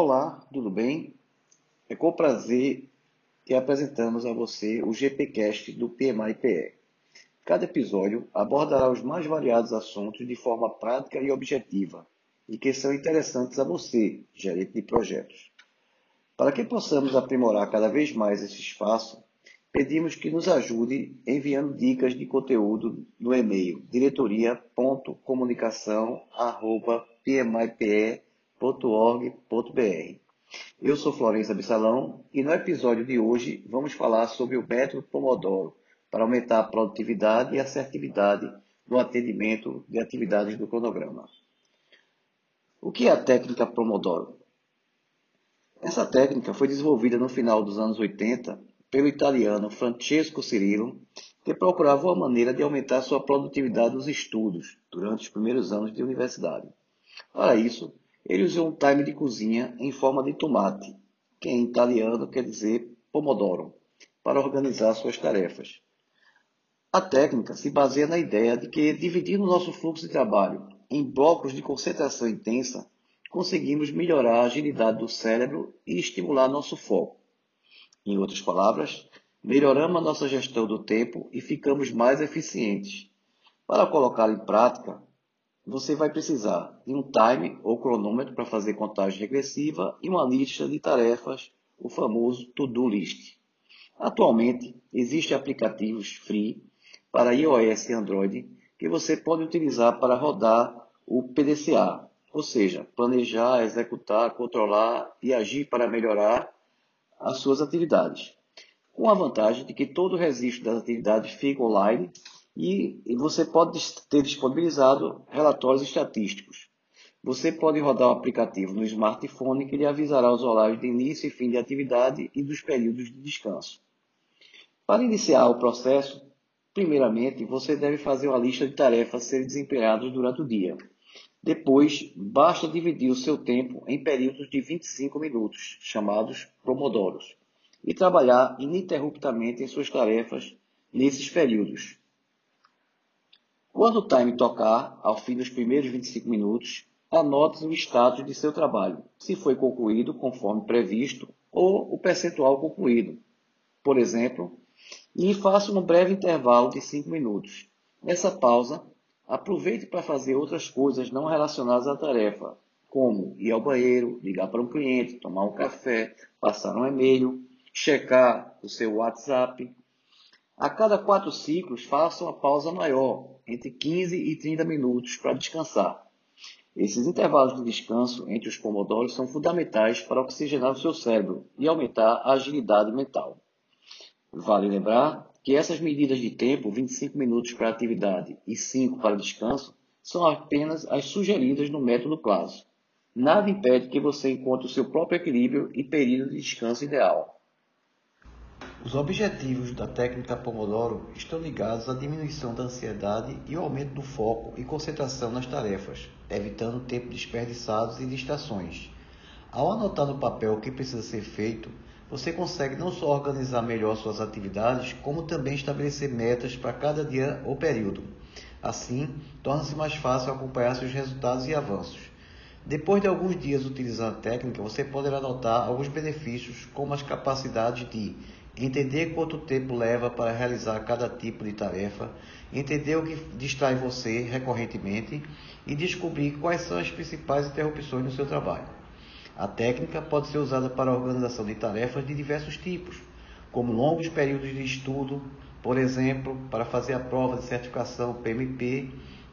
Olá, tudo bem? É com prazer que apresentamos a você o GPcast do PMI-PE. Cada episódio abordará os mais variados assuntos de forma prática e objetiva e que são interessantes a você, gerente de projetos. Para que possamos aprimorar cada vez mais esse espaço, pedimos que nos ajude enviando dicas de conteúdo no e-mail diretoria.comunicação.pmipe.org.br. Eu sou Florença Bissalão e no episódio de hoje vamos falar sobre o método Pomodoro para aumentar a produtividade e assertividade no atendimento de atividades do cronograma. O que é a técnica Pomodoro? Essa técnica foi desenvolvida no final dos anos 80 pelo italiano Francesco Cirillo, que procurava uma maneira de aumentar sua produtividade nos estudos durante os primeiros anos de universidade. Para isso, ele usou um time de cozinha em forma de tomate, que em italiano quer dizer pomodoro, para organizar suas tarefas. A técnica se baseia na ideia de que, dividindo nosso fluxo de trabalho em blocos de concentração intensa, conseguimos melhorar a agilidade do cérebro e estimular nosso foco. Em outras palavras, melhoramos a nossa gestão do tempo e ficamos mais eficientes. Para colocar em prática, você vai precisar de um time ou cronômetro para fazer contagem regressiva e uma lista de tarefas, o famoso to-do list. Atualmente, existem aplicativos free para iOS e Android que você pode utilizar para rodar o PDCA, ou seja, planejar, executar, controlar e agir para melhorar as suas atividades. Com a vantagem de que todo o registro das atividades fica online e, você pode ter disponibilizado relatórios estatísticos. Você pode rodar o aplicativo no smartphone que lhe avisará os horários de início e fim de atividade e dos períodos de descanso. Para iniciar o processo, primeiramente você deve fazer uma lista de tarefas a serem desempenhadas durante o dia. Depois, basta dividir o seu tempo em períodos de 25 minutos, chamados pomodoros, e trabalhar ininterruptamente em suas tarefas nesses períodos. Quando o time tocar, ao fim dos primeiros 25 minutos, anote o status de seu trabalho, se foi concluído conforme previsto ou o percentual concluído, por exemplo, e faça um breve intervalo de 5 minutos. Nessa pausa, Aproveite para fazer outras coisas não relacionadas à tarefa, como ir ao banheiro, ligar para um cliente, tomar um café, passar um e-mail, checar o seu WhatsApp. A cada quatro ciclos, faça uma pausa maior, entre 15 e 30 minutos, para descansar. Esses intervalos de descanso entre os pomodoros são fundamentais para oxigenar o seu cérebro e aumentar a agilidade mental. Vale lembrar que essas medidas de tempo, 25 minutos para atividade e 5 para descanso, são apenas as sugeridas no método clássico. Nada impede que você encontre o seu próprio equilíbrio e período de descanso ideal. Os objetivos da técnica Pomodoro estão ligados à diminuição da ansiedade e ao aumento do foco e concentração nas tarefas, evitando tempo desperdiçados e distrações. Ao anotar no papel o que precisa ser feito, você consegue não só organizar melhor suas atividades, como também estabelecer metas para cada dia ou período. Assim, torna-se mais fácil acompanhar seus resultados e avanços. Depois de alguns dias utilizando a técnica, você poderá notar alguns benefícios, como as capacidades de entender quanto tempo leva para realizar cada tipo de tarefa, entender o que distrai você recorrentemente e descobrir quais são as principais interrupções no seu trabalho. A técnica pode ser usada para a organização de tarefas de diversos tipos, como longos períodos de estudo, por exemplo, para fazer a prova de certificação PMP,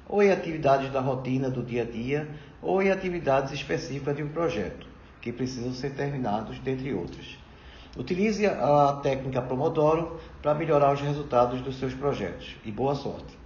ou em atividades da rotina do dia a dia, ou em atividades específicas de um projeto, que precisam ser terminados, dentre outras. Utilize a técnica Pomodoro para melhorar os resultados dos seus projetos e boa sorte!